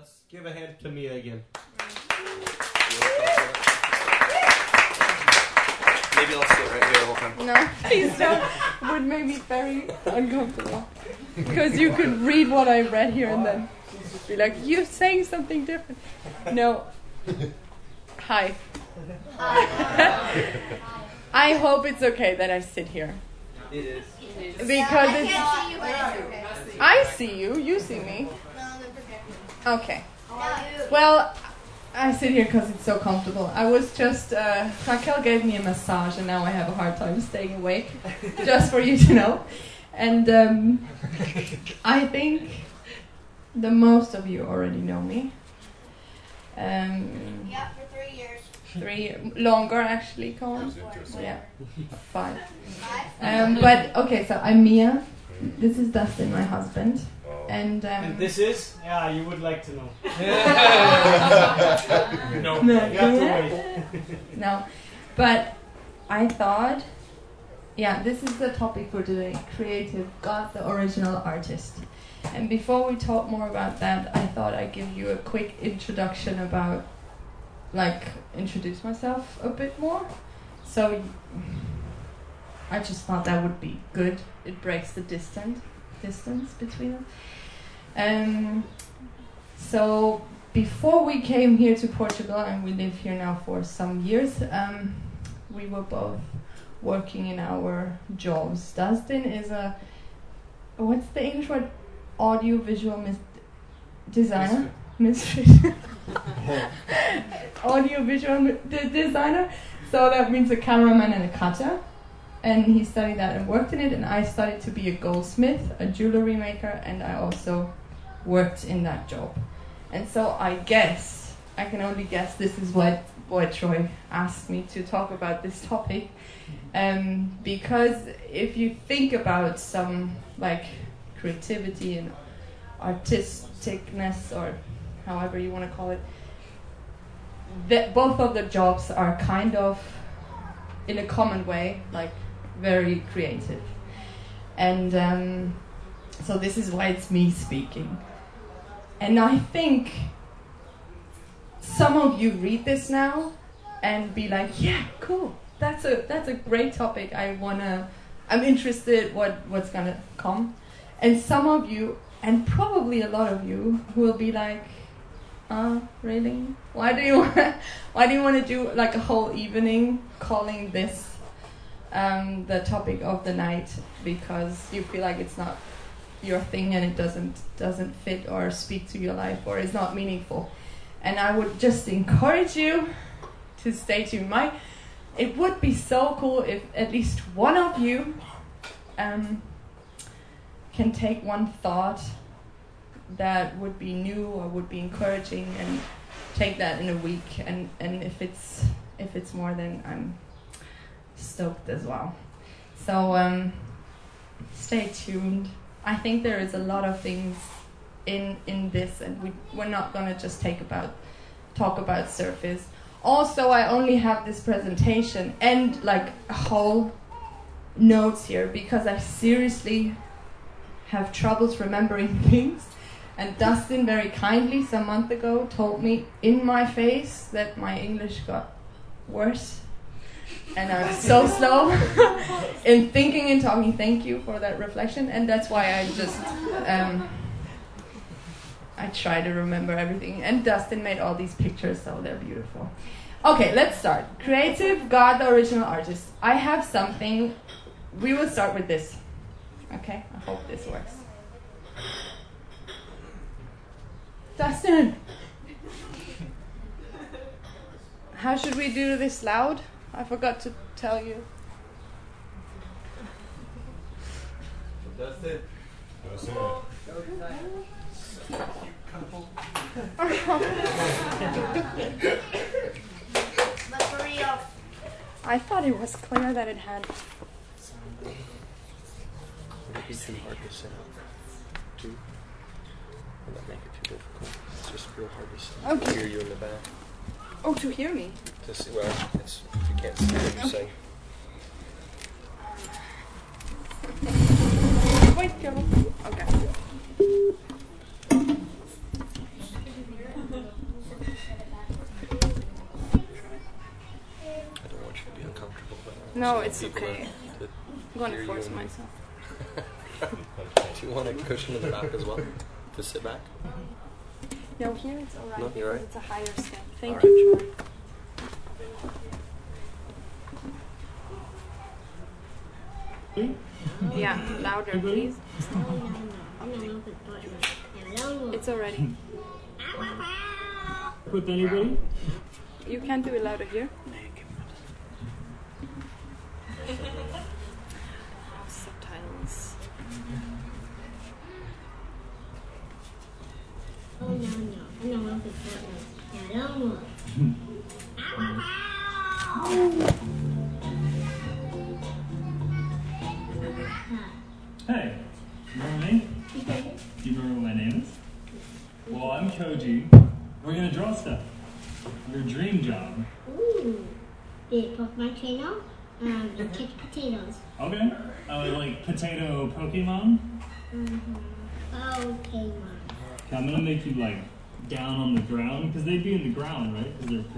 let's give a hand to Mia again. Maybe I'll sit right here the whole time. No, please don't. It would make me very uncomfortable. Because you could read what I read here and then be like, you're saying something different. No. Hi. I hope it's okay that I sit here. It is. Because it's. see you, but it's okay. I see you, you see me. No, that's okay. Okay. Well, I sit here because it's so comfortable. I was just, uh, Raquel gave me a massage and now I have a hard time staying awake, just for you to know. And um, I think the most of you already know me. Um, Yeah, for three years. three, longer actually, Colin. Yeah, five. Five. Um, but okay, so I'm Mia. This is Dustin, my husband. And, um, And this is? Yeah, you would like to know. no. No. You have to wait. No, but I thought, yeah, this is the topic for today creative, God, the original artist. And before we talk more about that, I thought I'd give you a quick introduction about, like, introduce myself a bit more. So, y- I just thought that would be good. It breaks the distance distance between us. Um, so before we came here to Portugal, and we live here now for some years, um, we were both working in our jobs. Dustin is a what's the English word? Audio visual mis- designer, mystery. Audio visual mi- de- designer. So that means a cameraman and a cutter. And he studied that and worked in it. And I studied to be a goldsmith, a jewelry maker, and I also worked in that job. And so I guess, I can only guess this is what, what Troy asked me to talk about this topic. Um, because if you think about some like creativity and artisticness or however you want to call it, that both of the jobs are kind of in a common way, like very creative. And um, so this is why it's me speaking. And I think some of you read this now and be like, yeah, cool. That's a that's a great topic. I wanna I'm interested what what's gonna come. And some of you and probably a lot of you will be like, uh, really? Why do you want why do you want to do like a whole evening calling this um, the topic of the night because you feel like it's not your thing and it doesn't doesn't fit or speak to your life or is not meaningful. And I would just encourage you to stay tuned. My it would be so cool if at least one of you um, can take one thought that would be new or would be encouraging and take that in a week and, and if it's if it's more then I'm stoked as well. So um, stay tuned. I think there is a lot of things in in this and we we're not gonna just take about talk about surface. Also I only have this presentation and like whole notes here because I seriously have troubles remembering things. And Dustin very kindly some month ago told me in my face that my English got worse. And I'm so slow in thinking and talking. Thank you for that reflection. And that's why I just um, I try to remember everything. And Dustin made all these pictures, so they're beautiful. Okay, let's start. Creative God, the original artist. I have something. We will start with this. Okay, I hope this works. Dustin! How should we do this loud? I forgot to tell you. That's it. But for I thought it was clear that it had. Would it be too hard to set up? Too? Would that make it too difficult? It's just real hard to set up. Okay. Hear you in the back. Oh, to hear me to see. Well, it's, if you can't see what you're saying. Wait, go. Okay. I don't want you to be uncomfortable. But no, it's okay. I'm going to force myself. Do you want a cushion in the back as well to sit back? No, here it's alright. No, you're right. It's a higher step. Thank all you, right. Troy. Louder, mm-hmm. please. It's already. With anybody? You can't do it louder here.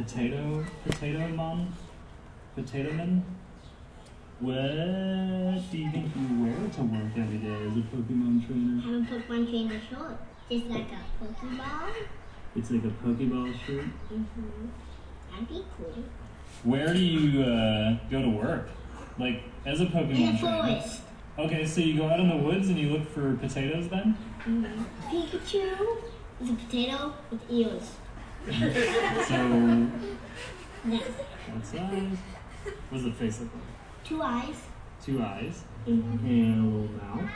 Potato, potato mom, potato men. What do you think you wear to work every day as a Pokemon trainer? I'm a Pokemon trainer short, just like a Pokeball. It's like a Pokeball shirt. Mm-hmm. That'd be cool. Where do you uh, go to work? Like as a Pokemon In the trainer? forest. Okay, so you go out in the woods and you look for potatoes then? Mm-hmm. Pikachu is a potato with ears. So Yes. what size? What's the face look like? Two eyes. Two eyes Mm-hmm. and a little mouth.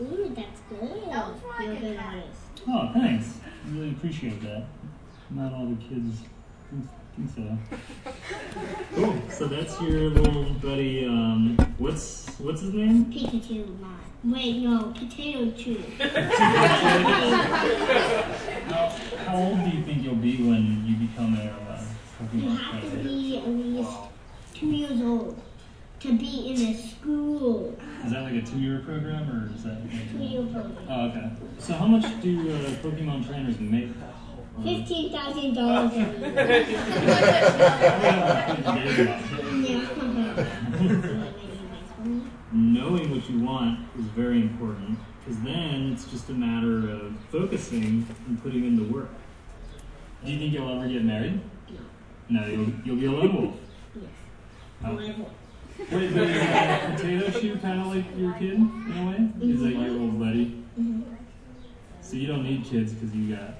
Ooh, that's good. That was my good artist. Oh, thanks. I really appreciate that. Not all the kids think, think so. Cool. So that's your little buddy. Um, what's what's his name? Pikachu, mom. Wait, no, potato chew. How, how old do you think you'll be when you become a uh, You Pokemon have to be at least two years old to be in a school. Is that like a two-year program or is that? Two year program. Oh, okay. So how much do uh, Pokemon trainers make? Fifteen thousand dollars a year. Knowing what you want is very important because then it's just a matter of focusing and putting in the work. Do you think you'll ever get married? No, you'll, you'll be a lone wolf. Yes. Oh. Level. Wait, is that potato shoe kind of like your kid in a way? Is that your old buddy? Mhm. So you don't need kids because you got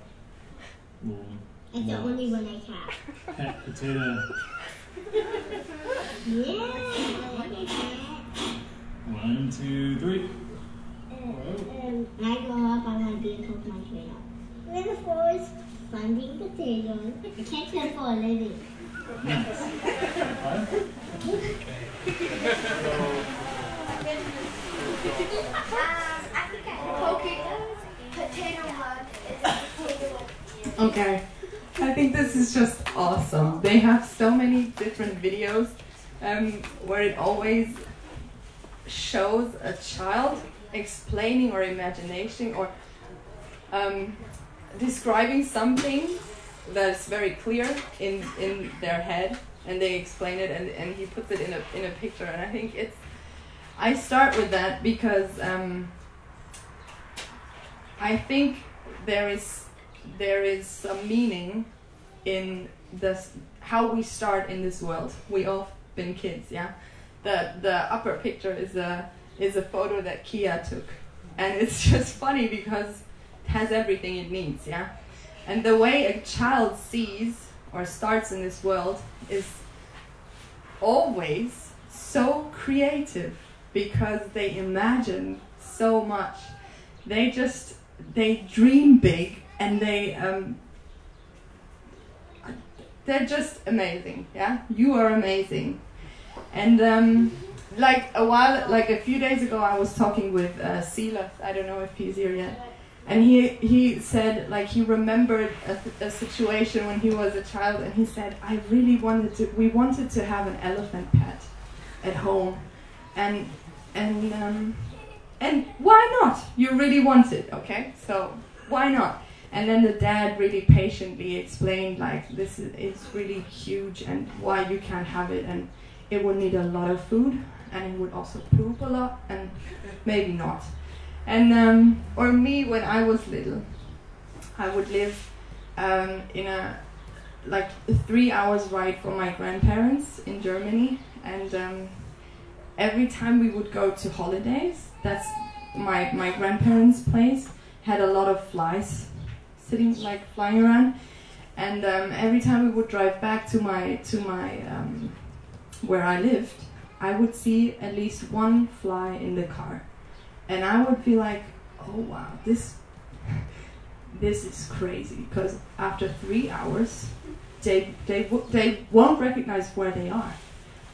little That's the only one I have. pet potato. Yeah. One, two, three. When I grow up, I want to be a Pokemon trainer. In the forest, finding potatoes. I catch them for a living. Okay. I think this is just awesome. They have so many different videos um, where it always shows a child explaining or imagination or um, describing something that's very clear in, in their head and they explain it and, and he puts it in a, in a picture and I think it's I start with that because um, I think there is there is some meaning in this how we start in this world. We all been kids, yeah. The the upper picture is a is a photo that Kia took, and it's just funny because it has everything it needs, yeah. And the way a child sees or starts in this world is always so creative because they imagine so much. They just they dream big and they um, they're just amazing. Yeah, you are amazing. And um, like a while, like a few days ago, I was talking with uh, Silas. I don't know if he's here yet. And he he said like he remembered a, a situation when he was a child, and he said I really wanted to. We wanted to have an elephant pet at home, and and um, and why not? You really want it, okay? So why not? And then the dad really patiently explained like this is it's really huge and why you can't have it and it would need a lot of food and it would also poop a lot and maybe not. And um, or me when I was little, I would live um, in a like three hours ride from my grandparents in Germany, and um, every time we would go to holidays, that's my my grandparents' place had a lot of flies sitting like flying around, and um, every time we would drive back to my to my um, where I lived, I would see at least one fly in the car, and I would be like, oh wow, this this is crazy because after three hours, they they they won't recognize where they are.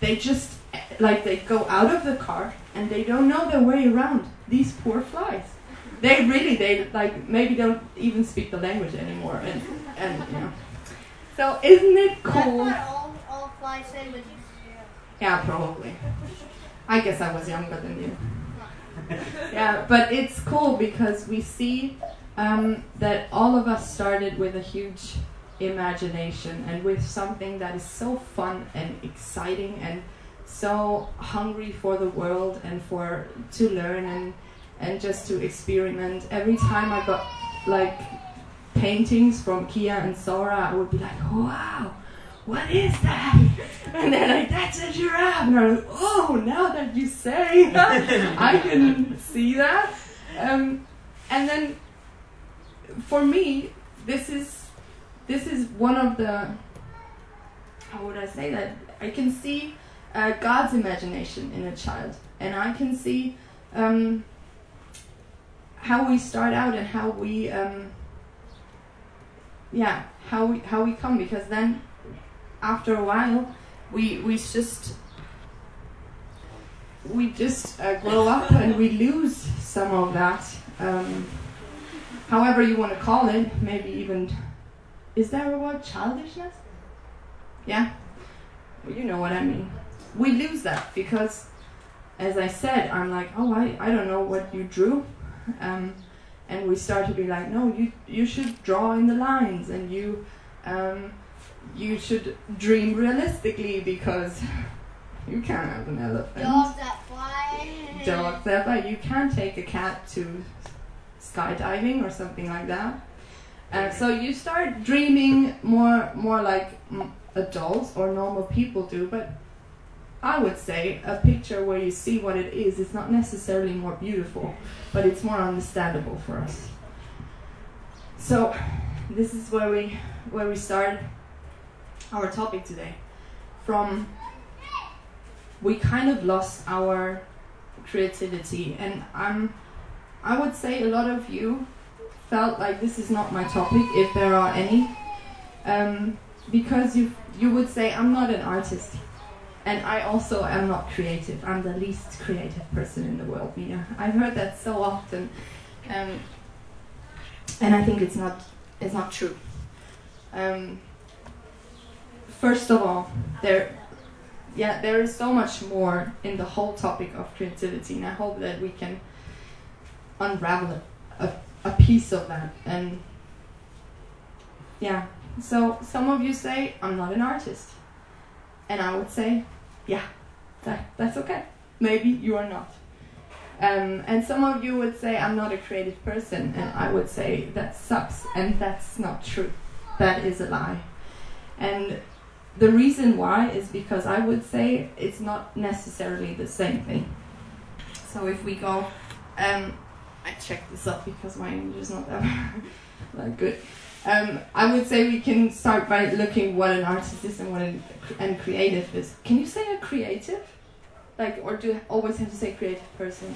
They just eh, like they go out of the car and they don't know their way around. These poor flies. They really they like maybe don't even speak the language anymore and and you know. So isn't it That's cool? all, all flies say, but Yeah, probably. I guess I was younger than you. yeah, but it's cool because we see um, that all of us started with a huge imagination and with something that is so fun and exciting and so hungry for the world and for to learn and and just to experiment. Every time I got like paintings from Kia and Sora, I would be like, wow, what is that? And they're like, that's a giraffe. And I'm like, oh, now that you say that, I can see that. Um, and then for me, this is this is one of the how would I say that? I can see uh, God's imagination in a child, and I can see um, how we start out and how we um, yeah how we how we come because then after a while we we just we just uh, grow up and we lose some of that um, however you want to call it maybe even is there a word childishness? Yeah well, you know what i mean. We lose that because as i said i'm like oh i, I don't know what you drew um, and we start to be like no you you should draw in the lines and you um, you should dream realistically because you can't have an elephant dogs that fly. dogs that fly. You can't take a cat to skydiving or something like that. Uh, so you start dreaming more, more like adults or normal people do. But I would say a picture where you see what it is is not necessarily more beautiful, but it's more understandable for us. So this is where we where we start our topic today. From we kind of lost our creativity and i'm i would say a lot of you felt like this is not my topic if there are any. Um, because you you would say i'm not an artist and i also am not creative. I'm the least creative person in the world mia i've heard that so often um, and i think it's not it's not true. Um, first of all there yeah, there is so much more in the whole topic of creativity, and I hope that we can unravel a, a, piece of that. And yeah, so some of you say, I'm not an artist. And I would say, yeah, that, that's okay. Maybe you are not. Um, and some of you would say, I'm not a creative person. And I would say, that sucks. And that's not true. That is a lie. And the reason why is because I would say it's not necessarily the same thing. So if we go, um, I checked this up because my English is not that, that good. Um, I would say we can start by looking what an artist is and what an, and creative is. Can you say a creative? Like, or do you always have to say creative person?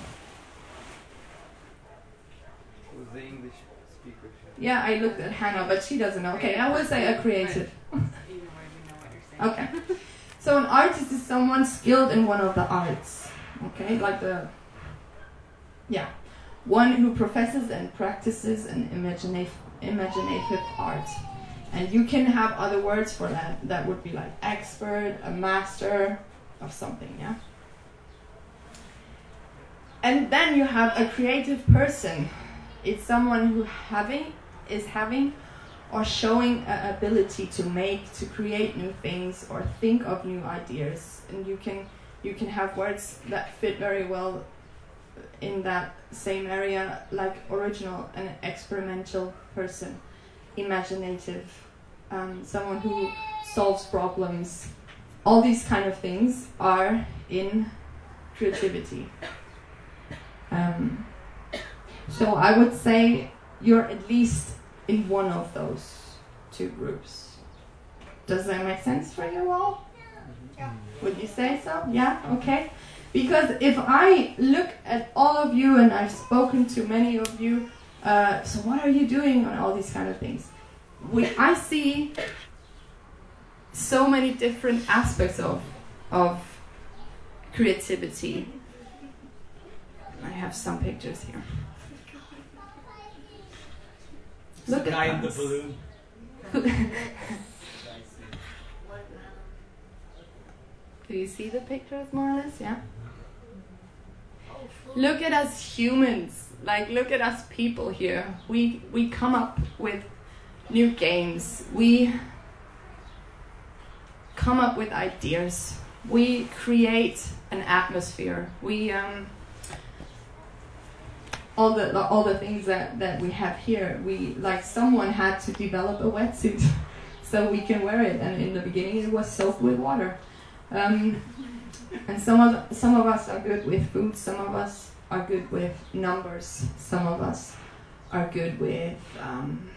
The English speaker? Yeah, I looked at Hannah, but she doesn't know. Okay, I would say a creative. Okay. So an artist is someone skilled in one of the arts. Okay, like the yeah, one who professes and practices an imaginative imaginative art. And you can have other words for that. That would be like expert, a master of something, yeah? And then you have a creative person. It's someone who having is having or showing an ability to make, to create new things, or think of new ideas. And you can you can have words that fit very well in that same area, like original, and experimental person, imaginative, um, someone who solves problems. All these kind of things are in creativity. Um, so I would say you're at least in one of those two groups. Does that make sense for you all? Yeah. Would you say so? Yeah? Okay. Because if I look at all of you, and I've spoken to many of you, uh, so what are you doing on all these kind of things? We, I see so many different aspects of of creativity. I have some pictures here. Look guy at in the balloon. Do you see the pictures more or less? Yeah. Look at us humans. Like look at us people here. We we come up with new games. We come up with ideas. We create an atmosphere. We um all the all the things that that we have here. We like someone had to develop a wetsuit so we can wear it. And in the beginning, it was soaked with water. Um, and some of some of us are good with food. Some of us are good with numbers. Some of us are good with um,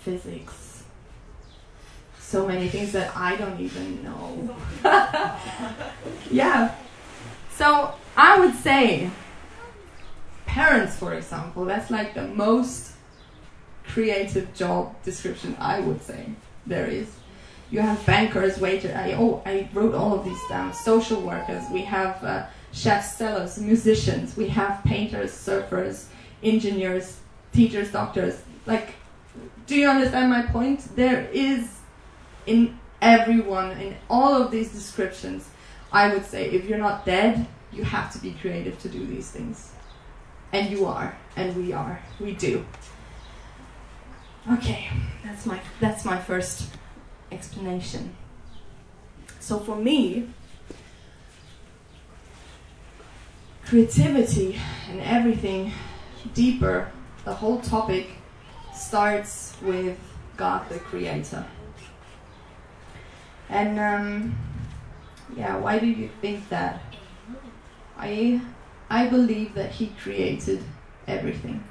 physics. So many things that I don't even know. yeah. So I would say, parents, for example, that's like the most creative job description I would say there is. You have bankers, waiters. I, oh, I wrote all of these down. Social workers. We have uh, chefs, sellers, musicians. We have painters, surfers, engineers, teachers, doctors. Like, do you understand my point? There is in everyone, in all of these descriptions, I would say if you're not dead, you have to be creative to do these things. And you are, and we are, we do. Okay, that's my that's my first explanation. So for me, creativity and everything deeper, the whole topic starts with God the Creator. And um, yeah, why do you think that? I I believe that He created everything.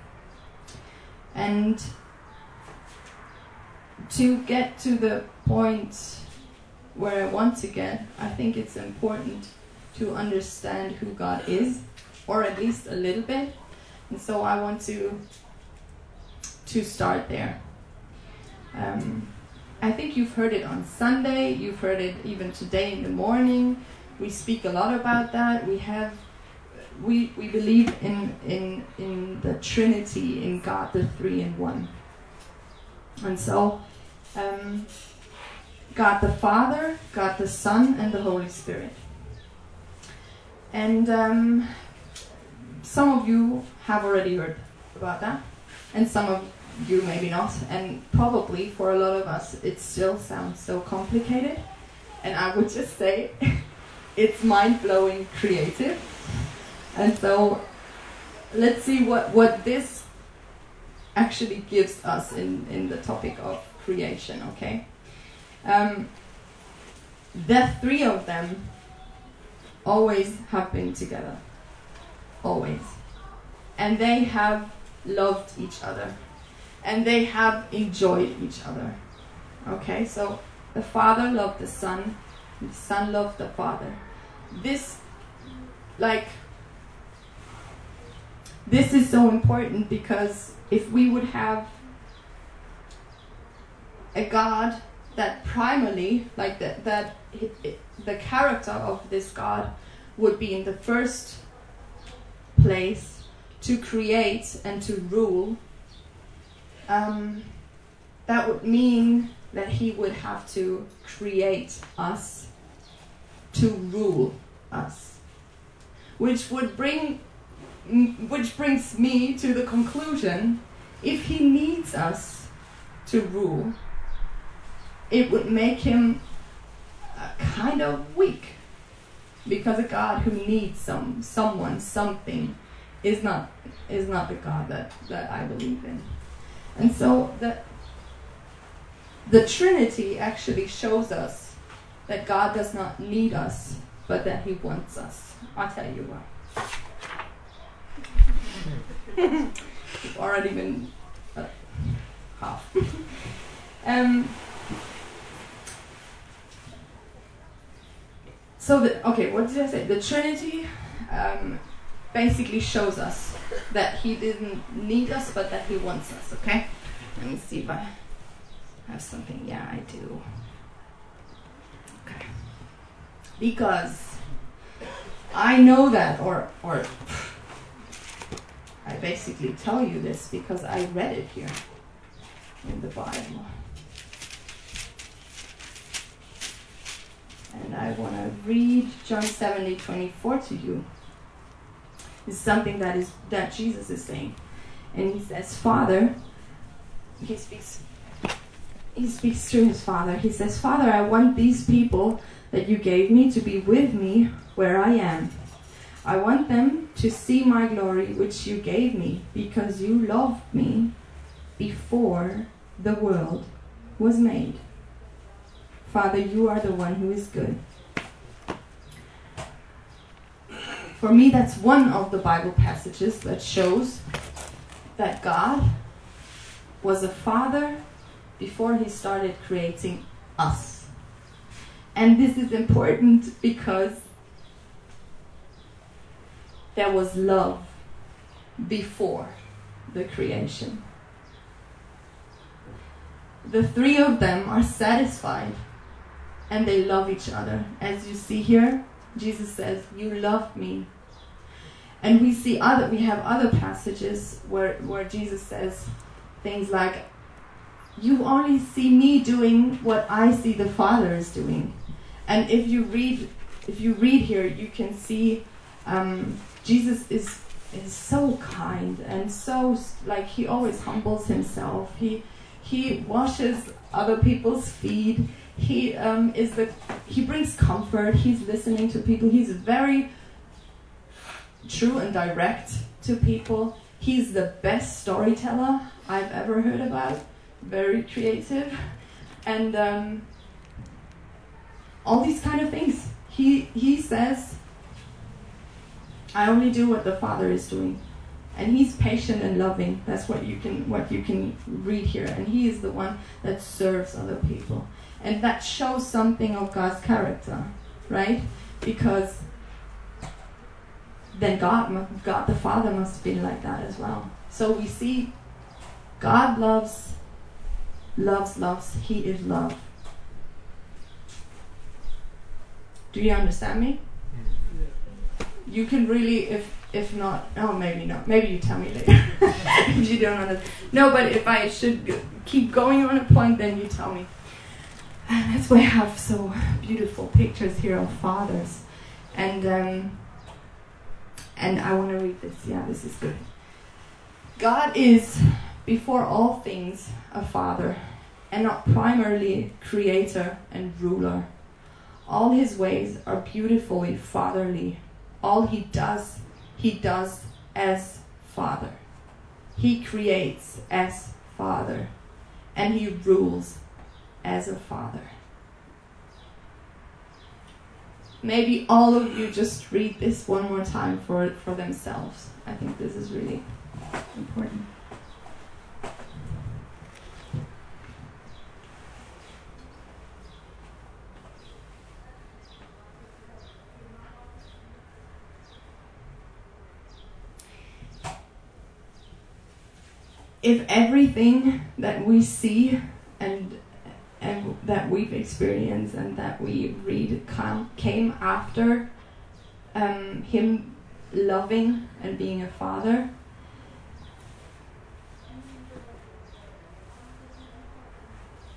And to get to the point where I want to get, I think it's important to understand who God is, or at least a little bit. And so I want to to start there. Um, I think you've heard it on Sunday. You've heard it even today in the morning. We speak a lot about that. We have we we believe in in in the Trinity in God the three in one. And so um, God the Father, God the Son, and the Holy Spirit. And um, some of you have already heard about that, and some of you maybe not. And probably for a lot of us, it still sounds so complicated. And I would just say it's mind blowing creative. And so let's see what, what this actually gives us in, in the topic of creation, okay? Um, the three of them always have been together. Always. And they have loved each other. And they have enjoyed each other. Okay, so the Father loved the Son, the Son loved the Father. This, like, this is so important because if we would have a God that primarily, like that, the character of this God would be in the first place to create and to rule, um, that would mean that he would have to create us to rule us, which would bring, which brings me to the conclusion: if he needs us to rule, it would make him uh, kind of weak. Because a God who needs some someone, something, is not is not the God that, that I believe in. And so the the Trinity actually shows us that God does not need us, but that He wants us. I'll tell you why. Already been uh, half. um, so the okay, what did I say? The Trinity um, basically shows us that He didn't need us, but that He wants us. Okay, let me see if I have something. Yeah, I do. Okay, because I know that, or or I basically tell you this because I read it here in the Bible. And I want to read John 70 24 to you. It's something that is that Jesus is saying. And he says, Father, he speaks he speaks to his father. He says, Father, I want these people that you gave me to be with me where I am. I want them to see my glory which you gave me, because you loved me before the world was made. Father, you are the one who is good. For me, that's one of the Bible passages that shows that God was a father before he started creating us. And this is important because there was love before the creation. The three of them are satisfied and they love each other. As you see here, Jesus says, "You love me." And we see other we have other passages where where Jesus says things like you only see me doing what I see the Father is doing. And if you read if you read here, you can see um, Jesus is is so kind and so like he always humbles himself. He he washes other people's feet. He um, is the he brings comfort. He's listening to people. He's very true and direct to people. He's the best storyteller I've ever heard about. Very creative, and um, all these kind of things. He he says I only do what the Father is doing. And he's patient and loving. That's what you can what you can read here. And he is the one that serves other people. And that shows something of God's character, right? Because then God God the Father must have been like that as well. So we see God loves loves loves. He is love. Do you understand me? You can really if if not oh maybe not. Maybe you tell me later. If you don't understand. No but if i should keep going on a point then you tell me. And that's why i have so beautiful pictures here of fathers. And um, and i want to read this. Yeah this is good. God is before all things a father and not primarily creator and ruler. All his ways are beautifully fatherly all he does, he does as Father. He creates as Father, and he rules as a Father. Maybe all of you just read this one more time for, for themselves. I think this is really important. If everything that we see and and that we've experienced and that we read came after um, him loving and being a father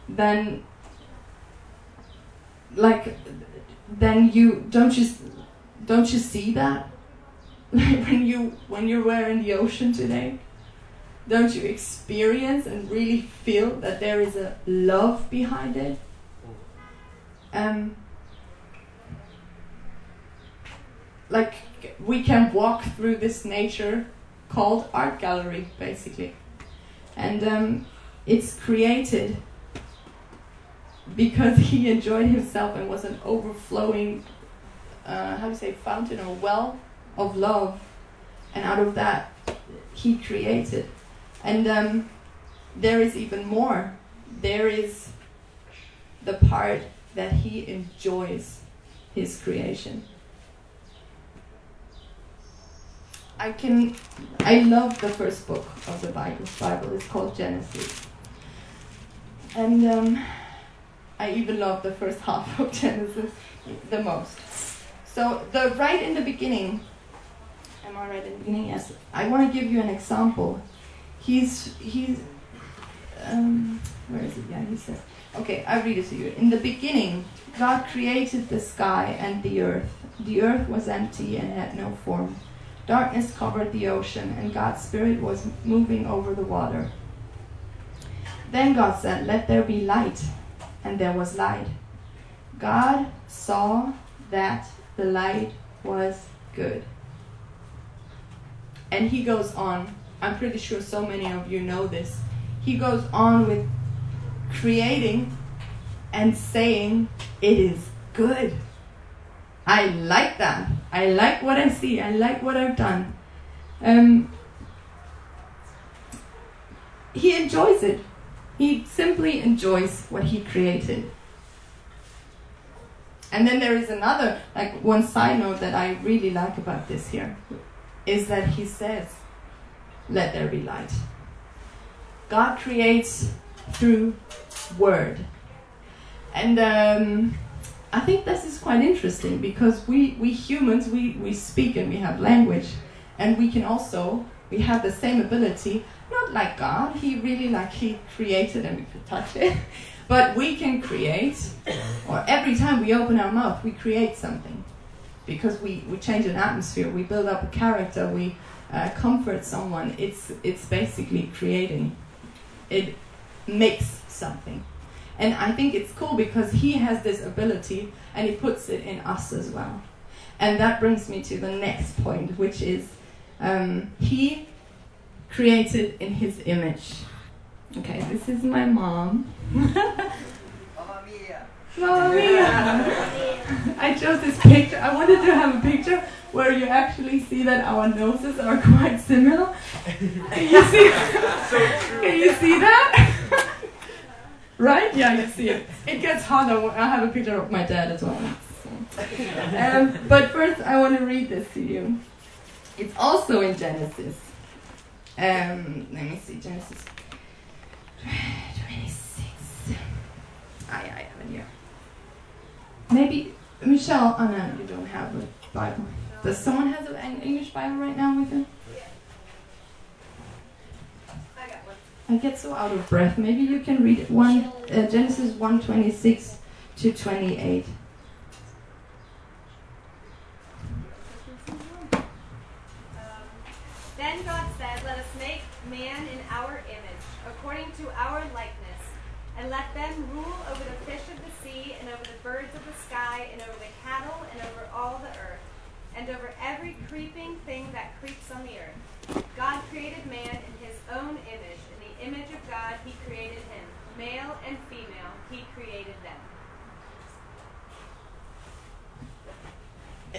then like then you don't you don't you see that? When you when you were in the ocean today don't you experience and really feel that there is a love behind it? Um, like we can walk through this nature called art gallery, basically, and um, it's created because he enjoyed himself and was an overflowing, uh, how do you say, fountain or well of love, and out of that he created. And um, there is even more. There is the part that he enjoys his creation. I can, I love the first book of the Bible. Bible is called Genesis, and um, I even love the first half of Genesis the most. So the right in the beginning, am I right in the beginning? Yes. I want to give you an example. He's he's um, where is it? Yeah, he says. Okay, I read it to you. In the beginning, God created the sky and the earth. The earth was empty and had no form. Darkness covered the ocean, and God's Spirit was moving over the water. Then God said, Let there be light, and there was light. God saw that the light was good. And he goes on, I'm pretty sure so many of you know this. He goes on with creating and saying, It is good. I like that. I like what I see. I like what I've done. Um, he enjoys it. He simply enjoys what he created. And then there is another, like one side note that I really like about this here, is that he says, Let there be light. God creates through word. And um, I think this is quite interesting because we, we humans, we, we speak and we have language. And we can also, we have the same ability, not like God, He really like He created and we could touch it. But we can create, or every time we open our mouth, we create something. Because we, we change an atmosphere, we build up a character, we uh, comfort someone. It's, it's basically creating. It makes something. And I think it's cool because he has this ability and he puts it in us as well. And that brings me to the next point, which is um, he created in his image. Okay, this is my mom. Mamma mia! Mamma mia! I chose this picture. I wanted to have a picture where you actually see that our noses are quite similar. Can you see? Can you see that? right? Yeah, you see it. It gets harder. I have a picture of my dad as well. Um, but first, I want to read this to you. It's also in Genesis. Um, let me see, Genesis 26. Ah, yeah, I have it here. Maybe, Michelle, oh no, you don't have a Bible. Does someone have an English Bible right now with them? I got one. I get so out of breath. Maybe you can read one uh, Genesis one twenty six to twenty eight. Um, then God said, Let us make man in our image, according to our likeness, and let them rule over the fish of the sea, and over the birds of the sky, and over the cattle, and over all the earth, and over every creeping thing that creeps on the earth. God created man in his own image. In the image of God, he created him. Male and female, he created them.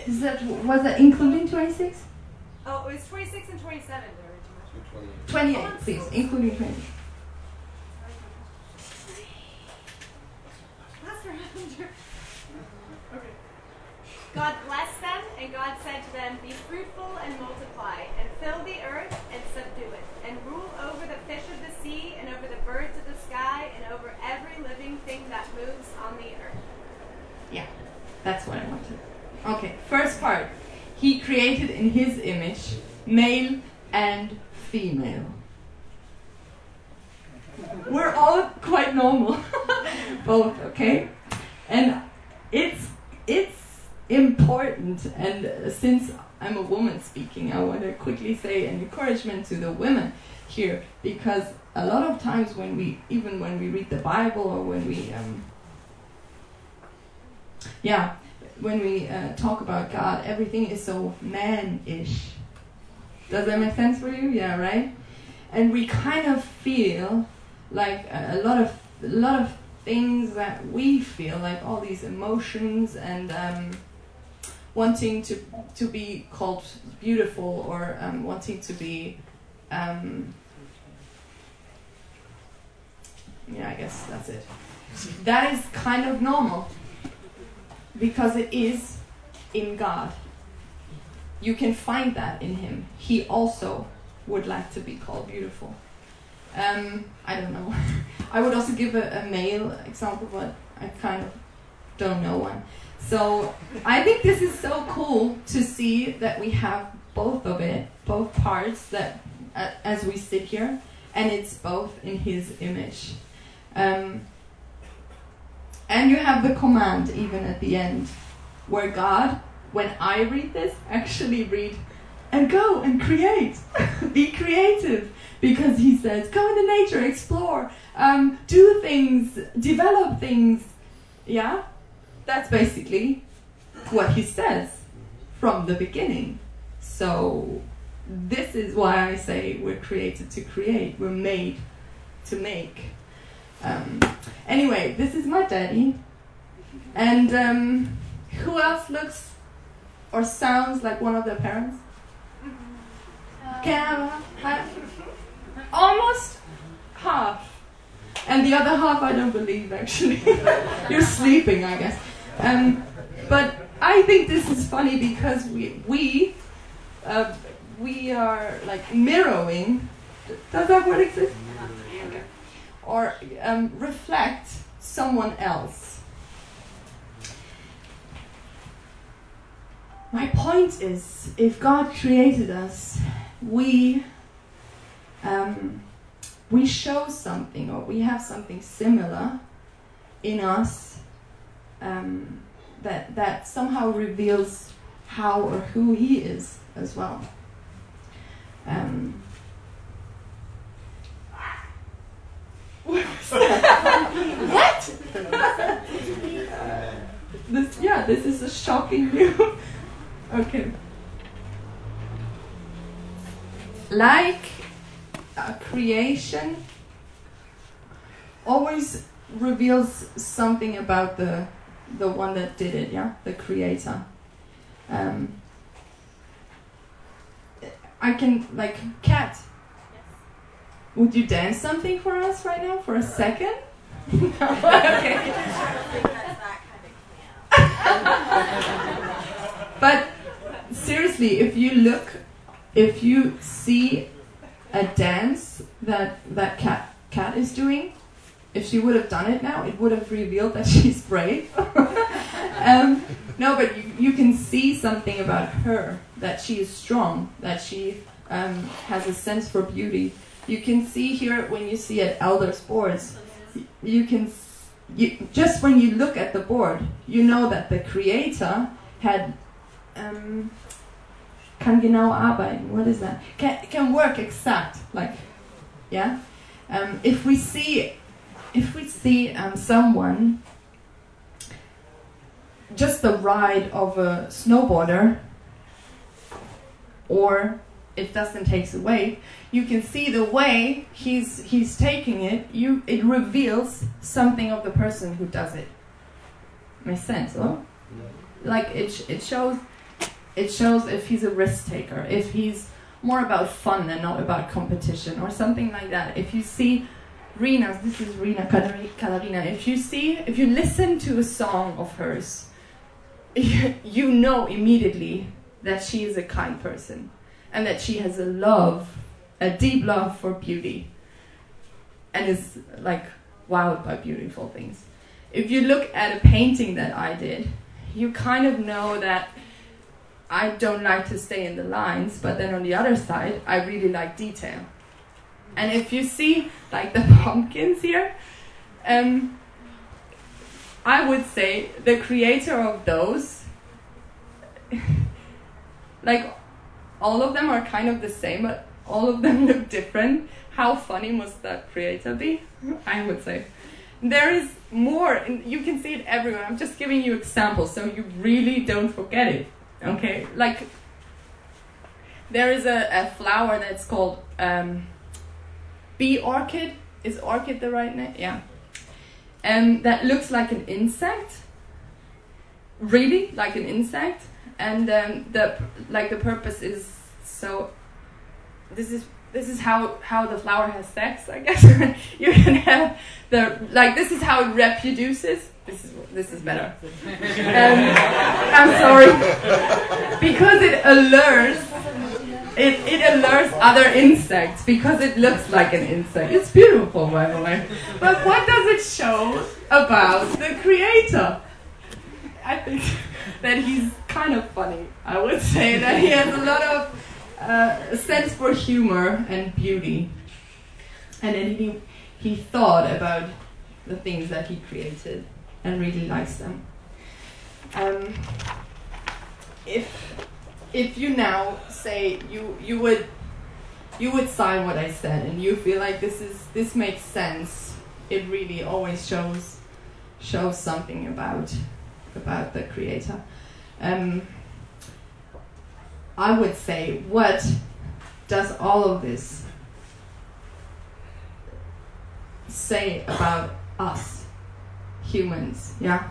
Is that was that including twenty six? Oh, it was 26 and 27. There were too much. Twenty eight, please, including twenty. Last round. okay. God blessed them, and God said to them, Be fruitful and multiply, and fill the earth and subdue it, and rule over the fish of the sea, and over the birds of the sky, and over every living thing that moves on the earth. Yeah, that's what I wanted. Okay, first part. He created in his image, male and female. We're all quite normal, both, okay? And it's important, and uh, since I'm a woman speaking, I want to quickly say an encouragement to the women here because a lot of times when we, even when we read the Bible or when we, um, yeah, when we uh, talk about God, everything is so man-ish. Does that make sense for you? Yeah, right. And we kind of feel like a, a lot of a lot of things that we feel, like all these emotions and um, wanting to to be called beautiful or um, wanting to be. Um, yeah, I guess that's it. That is kind of normal because it is in God. You can find that in Him. He also would like to be called beautiful. Um, I don't know. I would also give a, a male example, but I kind of don't know one. So I think this is so cool to see that we have both of it, both parts that uh, as we sit here, and it's both in His image. Um, and you have the command even at the end, where God, when I read this, actually read and go and create, be creative, because He says, go into nature, explore, um, do things, develop things. Yeah, that's basically what He says from the beginning. So this is why I say we're created to create. We're made to make. Um, anyway, this is my daddy. And um, who else looks or sounds like one of their parents? Can I- almost half. And the other half, I don't believe actually. You're sleeping, I guess. Um, but I think this is funny because we we uh, we are like mirroring. Does that word exist? Okay. Or um, reflect someone else. My point is, if God created us, we um, we show something or we have something similar in us um, that that somehow reveals how or who He is as well. Um, what? this yeah, this is a shocking view. okay. Like a creation always reveals something about the the one that did it, yeah, the creator. Um, I can like cat. Would you dance something for us right now for a second? no? okay. but seriously, if you look, if you see a dance that that cat cat is doing, if she would have done it now, it would have revealed that she's brave. um, no, but you, you can see something about her that she is strong, that she um, has a sense for beauty. You can see here when you see at elder sports, you can you, just when you look at the board, you know that the creator had um, kann genau arbeiten. What is that? Can can work exact like yeah. Um, if we see if we see um, someone just the ride of a snowboarder or it doesn't take wave, you can see the way he's he's taking it you it reveals something of the person who does it. Makes sense huh? like it, it shows it shows if he's a risk taker if he's more about fun and not about competition or something like that. If you see Rina, this is Rina Kalarina. If you see, if you listen to a song of hers, you know immediately that she is a kind person and that she has a love, a deep love for beauty and is like wowed by beautiful things. If you look at a painting that I did, you kind of know that I don't like to stay in the lines, but then on the other side, I really like detail. And if you see like the pumpkins here, um, I would say the creator of those, like all of them are kind of the same, but all of them look different. How funny must that creator be? I would say. There is more, and you can see it everywhere. I'm just giving you examples so you really don't forget it. Okay? Like, there is a, a flower that's called um, bee orchid. Is orchid the right name? Yeah. Um, that looks like an insect. Really, like an insect. And um, the like the purpose is so. This is this is how how the flower has sex. I guess you can have the like this is how it reproduces. This is this is better. Um, I'm sorry because it allures it, it allures other insects because it looks like an insect. It's beautiful, by the way. But what does it show about the creator? I think that he's kind of funny. I would say that he has a lot of uh, sense for humor and beauty. And then he, he thought about the things that he created and really likes them. Um, if if you now say you you would you would sign what I said and you feel like this is this makes sense, it really always shows shows something about about the creator. Um, I would say, what does all of this say about us humans? Yeah,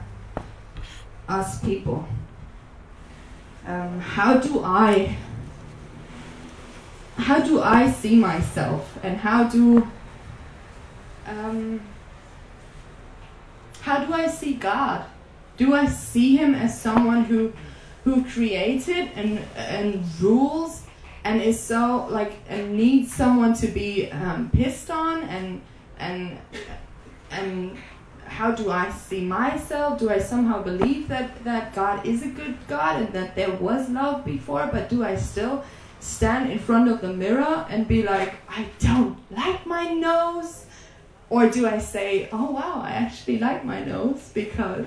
us people. Um, how do I how do I see myself and how do um, how do I see God? Do I see him as someone who who created and and rules and is so like and needs someone to be um, pissed on and and and how do I see myself? Do I somehow believe that that God is a good God and that there was love before, but do I still stand in front of the mirror and be like, I don't like my nose? Or do I say, oh wow, I actually like my nose because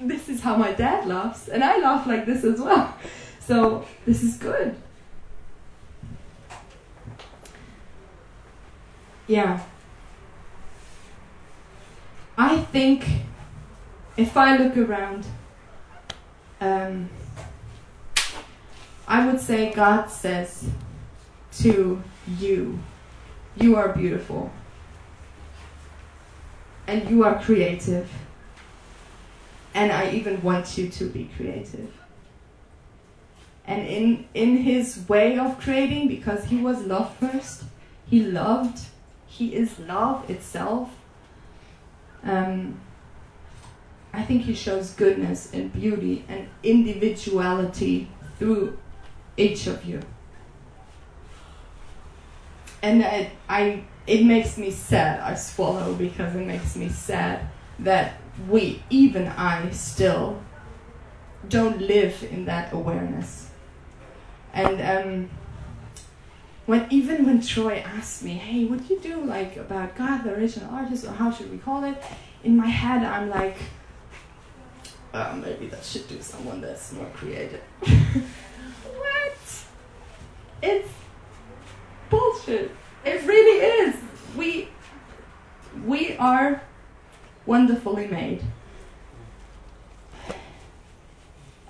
this is how my dad laughs, and I laugh like this as well. So this is good. Yeah. I think if I look around, um, I would say God says to you, You are beautiful, and you are creative and I even want you to be creative. And in in his way of creating, because he was love first, he loved, he is love itself. Um, I think he shows goodness and beauty and individuality through each of you. And I, I it makes me sad. I swallow because it makes me sad that we, even I, still don't live in that awareness. And um, when even when Troy asked me, "Hey, what do you do like about God, the original artist, or how should we call it?" In my head, I'm like, uh, maybe that should do someone that's more creative. what? It's bullshit. It really is. We we are wonderfully made.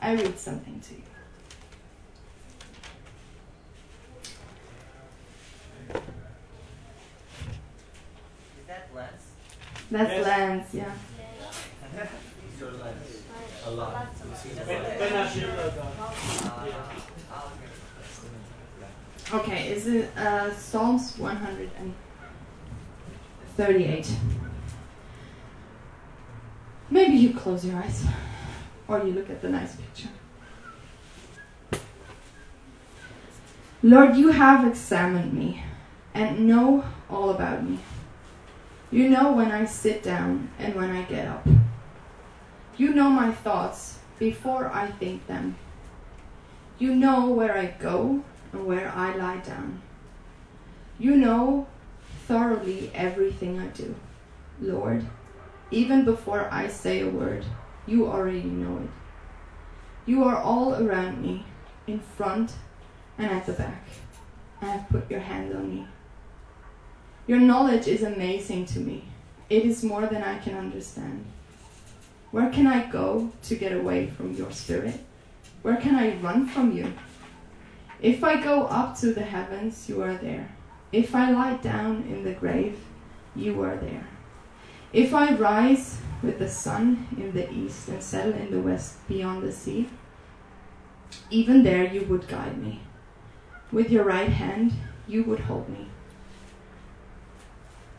I read something to you. Is that less? That's Yes. Lance, yeah. A lot. Okay, is it uh, Psalms 138? Maybe you close your eyes or you look at the nice picture. Lord, you have examined me and know all about me. You know when I sit down and when I get up. You know my thoughts before I think them. You know where I go and where I lie down. You know thoroughly everything I do. Lord, even before I say a word, you already know it. You are all around me, in front and at the back. I have put your hand on me. Your knowledge is amazing to me. It is more than I can understand. Where can I go to get away from your spirit? Where can I run from you? If I go up to the heavens, you are there. If I lie down in the grave, you are there. If I rise with the sun in the east and settle in the west beyond the sea, even there you would guide me. With your right hand, you would hold me.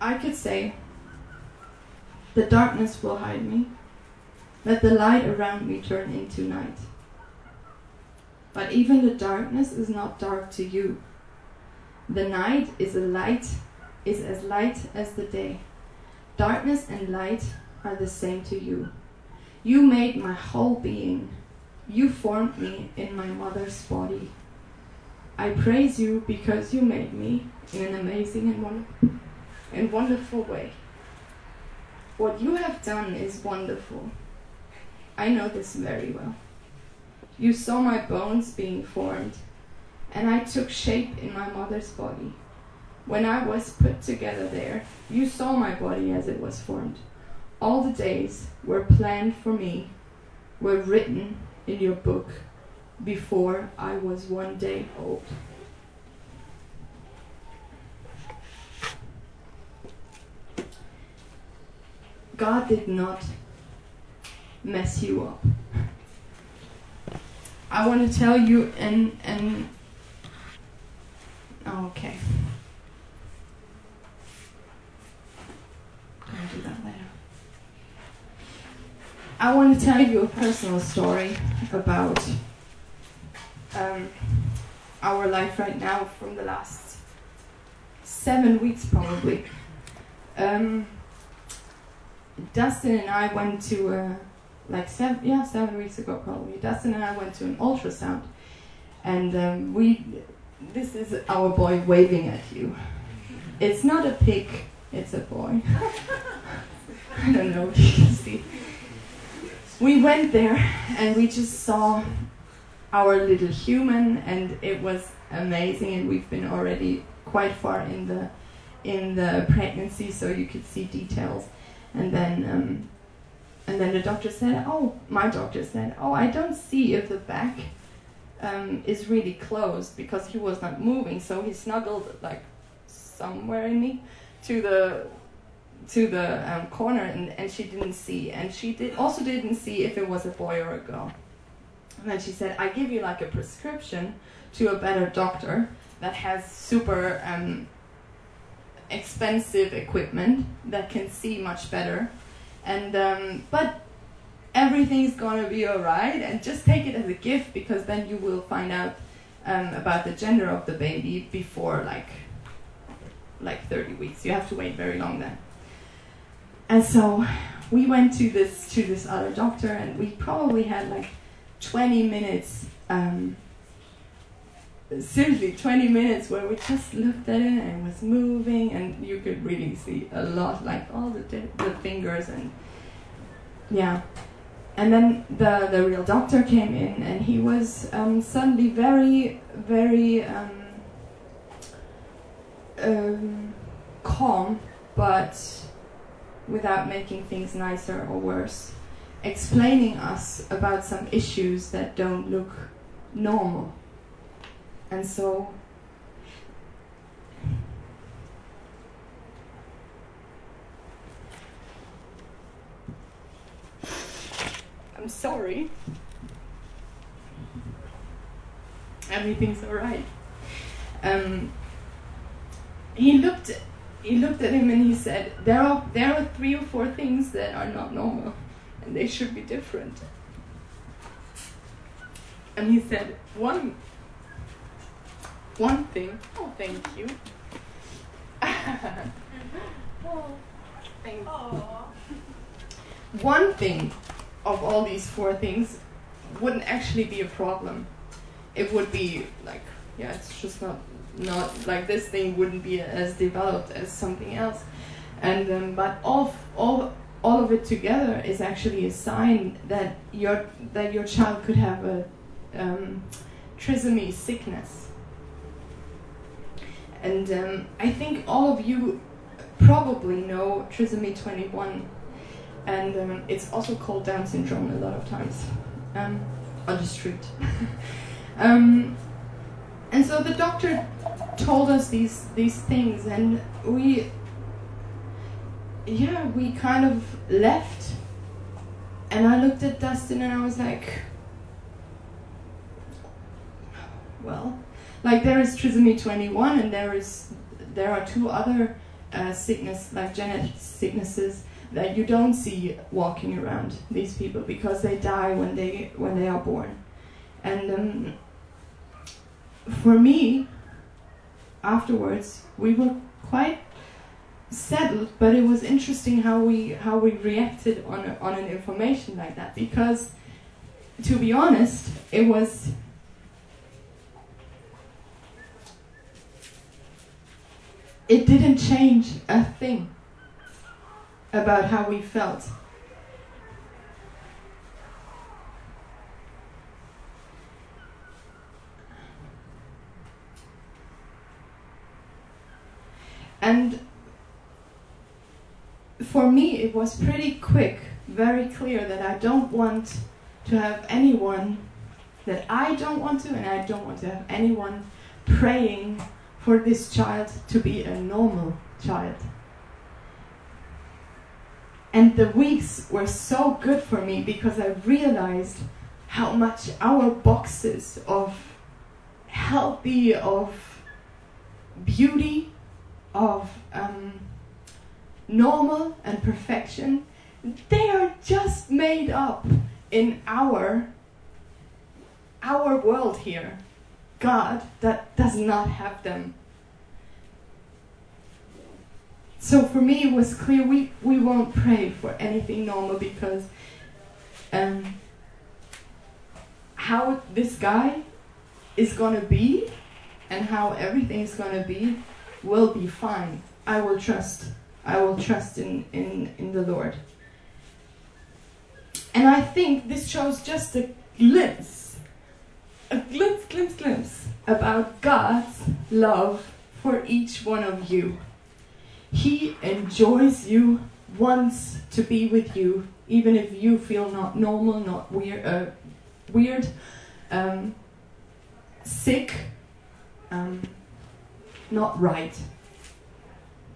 I could say, The darkness will hide me. Let the light around me turn into night. But even the darkness is not dark to you. The night is a light is as light as the day. Darkness and light are the same to you. You made my whole being. You formed me in my mother's body. I praise you because you made me in an amazing and, won- and wonderful way. What you have done is wonderful. I know this very well. You saw my bones being formed, and I took shape in my mother's body. When I was put together there, you saw my body as it was formed. All the days were planned for me, were written in your book before I was one day old. God did not mess you up. I want to tell you and and oh, okay. I'll do that later. I want to tell you a personal story about um, our life right now from the last seven weeks, probably. Um, Dustin and I went to a, like seven, yeah, seven weeks ago probably. Dustin and I went to an ultrasound, and um, we. This is our boy waving at you. It's not a pig. It's a boy. I don't know if you can see. We went there and we just saw our little human, and it was amazing. And we've been already quite far in the in the pregnancy, so you could see details. And then um, and then the doctor said, "Oh, my doctor said, oh, I don't see if the back um, is really closed because he was not moving, so he snuggled like somewhere in me to the to the um, corner, and, and she didn't see, and she did also didn't see if it was a boy or a girl. And then she said, I give you like a prescription to a better doctor that has super um, expensive equipment that can see much better, and um, but everything's gonna be alright, and just take it as a gift because then you will find out um, about the gender of the baby before like like 30 weeks. You have to wait very long then. And so we went to this to this other doctor, and we probably had like 20 minutes. Um, seriously, 20 minutes where we just looked at it and it was moving, and you could really see a lot, like all the the fingers and yeah. And then the the real doctor came in, and he was um, suddenly very very. Um, um, calm, but without making things nicer or worse, explaining us about some issues that don't look normal. And so I'm sorry. Everything's alright. Um, he looked he looked at him and he said there are there are three or four things that are not normal and they should be different and he said one one? Thing. Oh thank you. Oh, thank you. one thing of all these four things wouldn't actually be a problem. It would be like yeah it's just not not like this thing wouldn't be as developed as something else. And um, but all all all of it together is actually a sign that your that your child could have a um, trisomy sickness And um, I think all of you probably know trisomy 21, and um, it's also called Down syndrome a lot of times um, on the street. um, and so the doctor told us these these things, and we, yeah, we kind of left. And I looked at Dustin and I was like, well, like there is trisomy 21 and there is there are two other uh, sickness like genetic sicknesses that you don't see walking around these people because they die when they when they are born. And um, for me afterwards we were quite settled but it was interesting how we how we reacted on a, on an information like that because to be honest it was it didn't change a thing about how we felt. And for me, it was pretty quick, very clear that I don't want to have anyone that I don't want to, and I don't want to have anyone praying for this child to be a normal child. And the weeks were so good for me because I realized how much our boxes of healthy, of beauty, of um, normal and perfection, they are just made up in our our world here. God that does not have them. So for me, it was clear we, we won't pray for anything normal because um, how this guy is going to be and how everything is going to be will be fine. I will trust. I will trust in, in, in the Lord. And I think this shows just a glimpse a glimpse, glimpse, glimpse about God's love for each one of you. He enjoys you, wants to be with you, even if you feel not normal, not weird, uh, weird, um, sick, um, not right.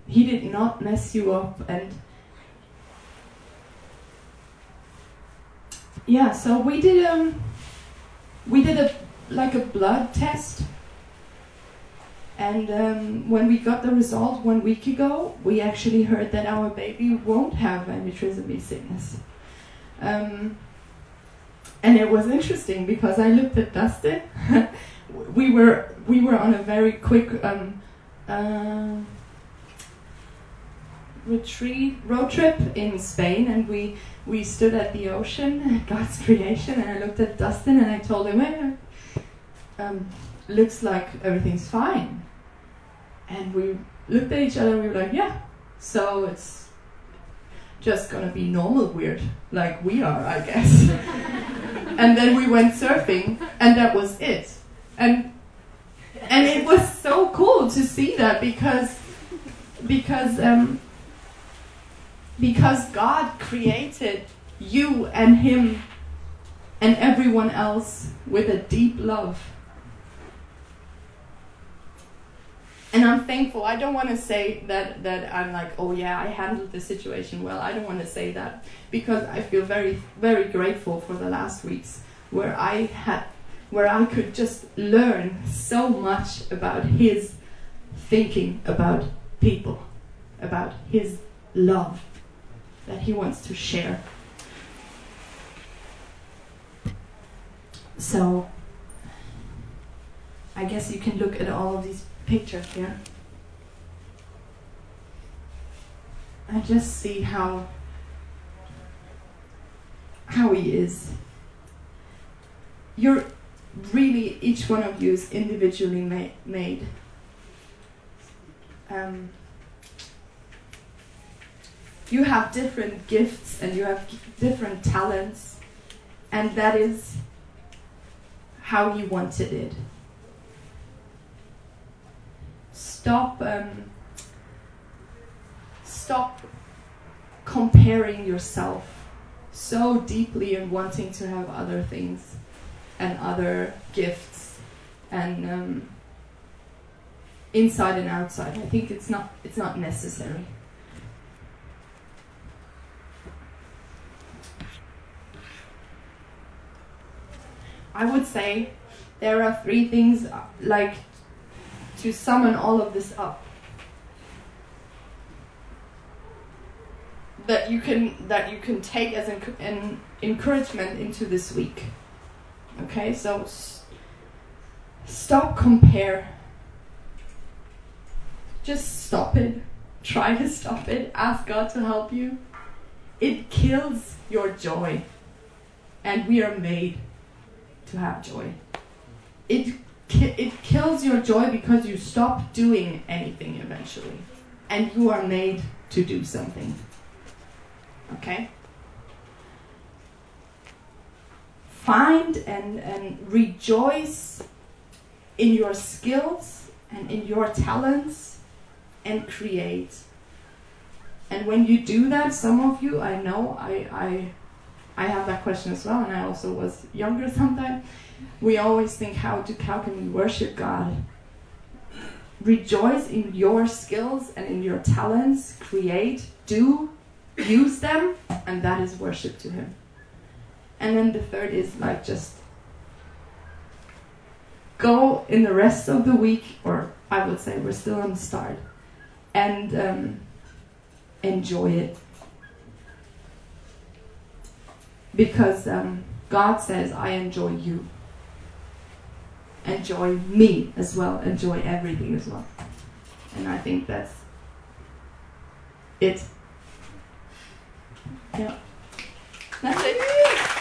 He did not mess you up and yeah, so we did um we did a like a blood test. And um, when we got the result one week ago, we actually heard that our baby won't have trisomy sickness. Um, and it was interesting because I looked at Dustin. we were we were on a very quick um, uh, retreat road trip in Spain, and we we stood at the ocean, God's creation, and I looked at Dustin and I told him, hey, um, looks like everything's fine. And we looked at each other and we were like, yeah, so it's just gonna be normal weird, like we are, I guess. and then we went surfing, and that was it. And and it was so cool to see that because because um, because God created you and him and everyone else with a deep love and I'm thankful. I don't want to say that that I'm like, oh yeah, I handled the situation well. I don't want to say that because I feel very very grateful for the last weeks where I had where I could just learn so much about his thinking about people, about his love that he wants to share. So I guess you can look at all of these picture here. I just see how how he is. You're really each one of you is individually ma- made. Um, you have different gifts and you have different talents, and that is how he wanted it stop um, stop comparing yourself so deeply and wanting to have other things and other gifts and um, inside and outside. I think it's not it's not necessary. I would say there are three things uh, like to summon all of this up that you can that you can take as an, an encouragement into this week. Okay, so s- stop compare. Just stop it. Try to stop it. Ask God to help you. It kills your joy. And we are made to have joy. It it kills your joy because you stop doing anything eventually. And you are made to do something. Okay? Find and, and rejoice in your skills and in your talents and create. And when you do that, some of you, I know, I, I, I have that question as well, and I also was younger sometimes. We always think, how, to, how can we worship God? Rejoice in your skills and in your talents, create, do, use them, and that is worship to Him. And then the third is like just go in the rest of the week, or I would say we're still on the start, and um, enjoy it. Because um, God says, I enjoy you. Enjoy me as well. Enjoy everything as well. And I think that's it. Yeah. That's it.